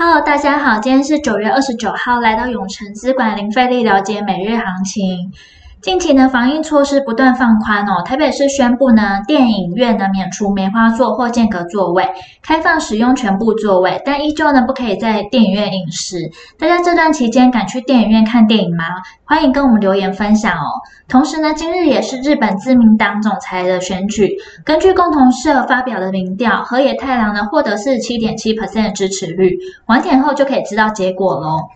Hello，大家好，今天是九月二十九号，来到永诚资管零费力了解每日行情。近期呢，防疫措施不断放宽哦。台北市宣布呢，电影院呢免除梅花座或间隔座位，开放使用全部座位，但依旧呢不可以在电影院饮食。大家这段期间敢去电影院看电影吗？欢迎跟我们留言分享哦。同时呢，今日也是日本自民党总裁的选举，根据共同社发表的民调，河野太郎呢获得四十七点七 percent 支持率，晚点后就可以知道结果喽。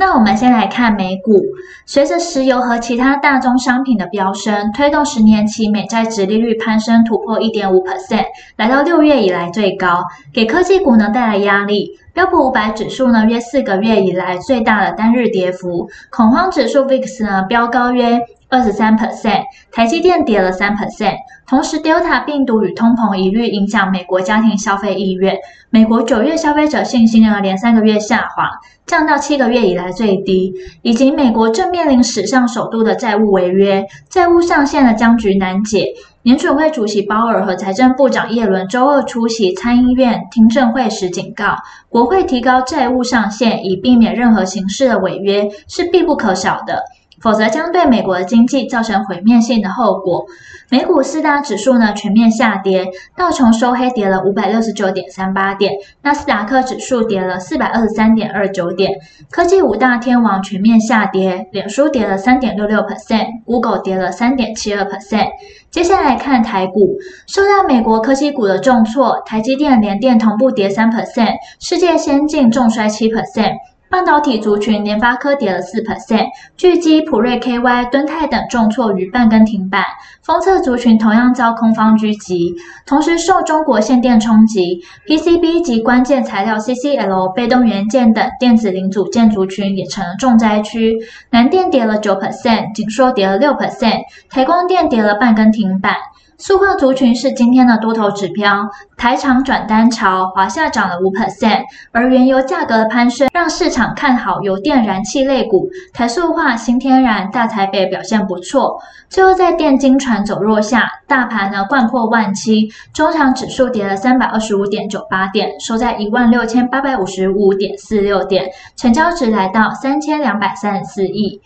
那我们先来看美股，随着石油和其他大宗商品的飙升，推动十年期美债殖利率攀升突破一点五 percent，来到六月以来最高，给科技股呢带来压力。标普五百指数呢约四个月以来最大的单日跌幅，恐慌指数 VIX 呢飙高约二十三 percent，台积电跌了三 percent。同时，Delta 病毒与通膨一律影响美国家庭消费意愿。美国九月消费者信心呢连三个月下滑，降到七个月以来最低。以及美国正面临史上首度的债务违约，债务上限的僵局难解。联准会主席鲍尔和财政部长耶伦周二出席参议院听证会时警告，国会提高债务上限以避免任何形式的违约是必不可少的。否则将对美国的经济造成毁灭性的后果。美股四大指数呢全面下跌，道琼收黑跌了五百六十九点三八点，纳斯达克指数跌了四百二十三点二九点。科技五大天王全面下跌，脸书跌了三点六六 percent，Google 跌了三点七二 percent。接下来看台股，受到美国科技股的重挫，台积电、联电同步跌三 percent，世界先进重摔七 percent。半导体族群，联发科跌了四 percent，聚积、普瑞 KY、敦泰等重挫逾半根停板。封测族群同样遭空方狙击，同时受中国限电冲击，PCB 及关键材料 CCL、被动元件等电子零组件族群也成了重灾区。南电跌了九 percent，景硕跌了六 percent，台光电跌了半根停板。塑化族群是今天的多头指标，台厂转单潮，华夏涨了五 percent，而原油价格的攀升让市场看好油电燃气类股，台塑化、新天然、大台北表现不错。最后在电金船走弱下，大盘呢掼破万七，中场指数跌了三百二十五点九八点，收在一万六千八百五十五点四六点，成交值来到三千两百三十四亿。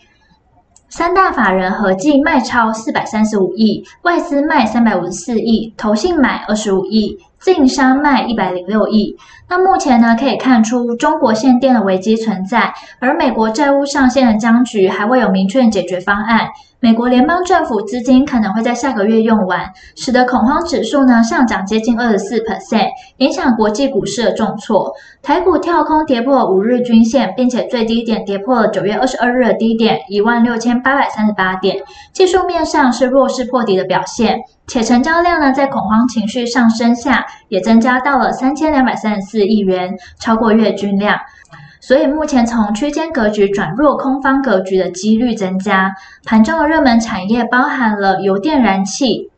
三大法人合计卖超四百三十五亿，外资卖三百五十四亿，投信买二十五亿，自营商卖一百零六亿。那目前呢，可以看出中国限电的危机存在，而美国债务上限的僵局还未有明确解决方案。美国联邦政府资金可能会在下个月用完，使得恐慌指数呢上涨接近二十四 percent，影响国际股市的重挫。台股跳空跌破五日均线，并且最低点跌破了九月二十二日的低点一万六千八百三十八点，技术面上是弱势破底的表现，且成交量呢在恐慌情绪上升下也增加到了三千两百三十四亿元，超过月均量。所以目前从区间格局转弱空方格局的几率增加，盘中的热门产业包含了油电燃气，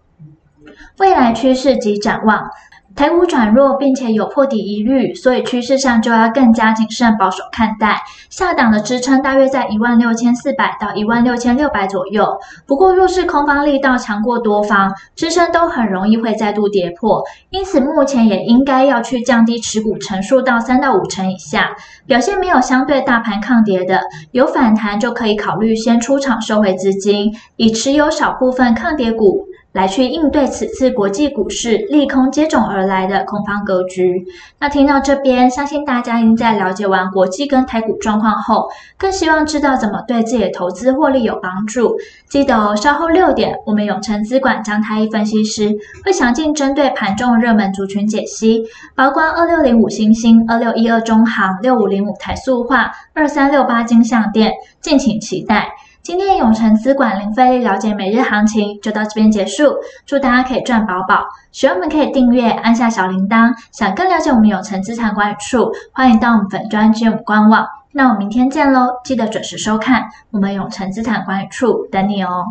未来趋势及展望。台股转弱，并且有破底疑虑，所以趋势上就要更加谨慎保守看待。下档的支撑大约在一万六千四百到一万六千六百左右。不过若是空方力道强过多方，支撑都很容易会再度跌破。因此目前也应该要去降低持股成数到三到五成以下。表现没有相对大盘抗跌的，有反弹就可以考虑先出场收回资金，以持有少部分抗跌股。来去应对此次国际股市利空接踵而来的空方格局。那听到这边，相信大家已经在了解完国际跟台股状况后，更希望知道怎么对自己的投资获利有帮助。记得哦，稍后六点，我们永诚资管张太一分析师会详尽针对盘中热门族群解析，包括二六零五星星、二六一二中行、六五零五台塑化、二三六八金像电，敬请期待。今天永诚资管零费力了解每日行情就到这边结束，祝大家可以赚饱饱。学员们可以订阅，按下小铃铛。想更了解我们永诚资产管理处，欢迎到我们粉专及我们官网。那我们明天见喽，记得准时收看我们永诚资产管理处等你哦。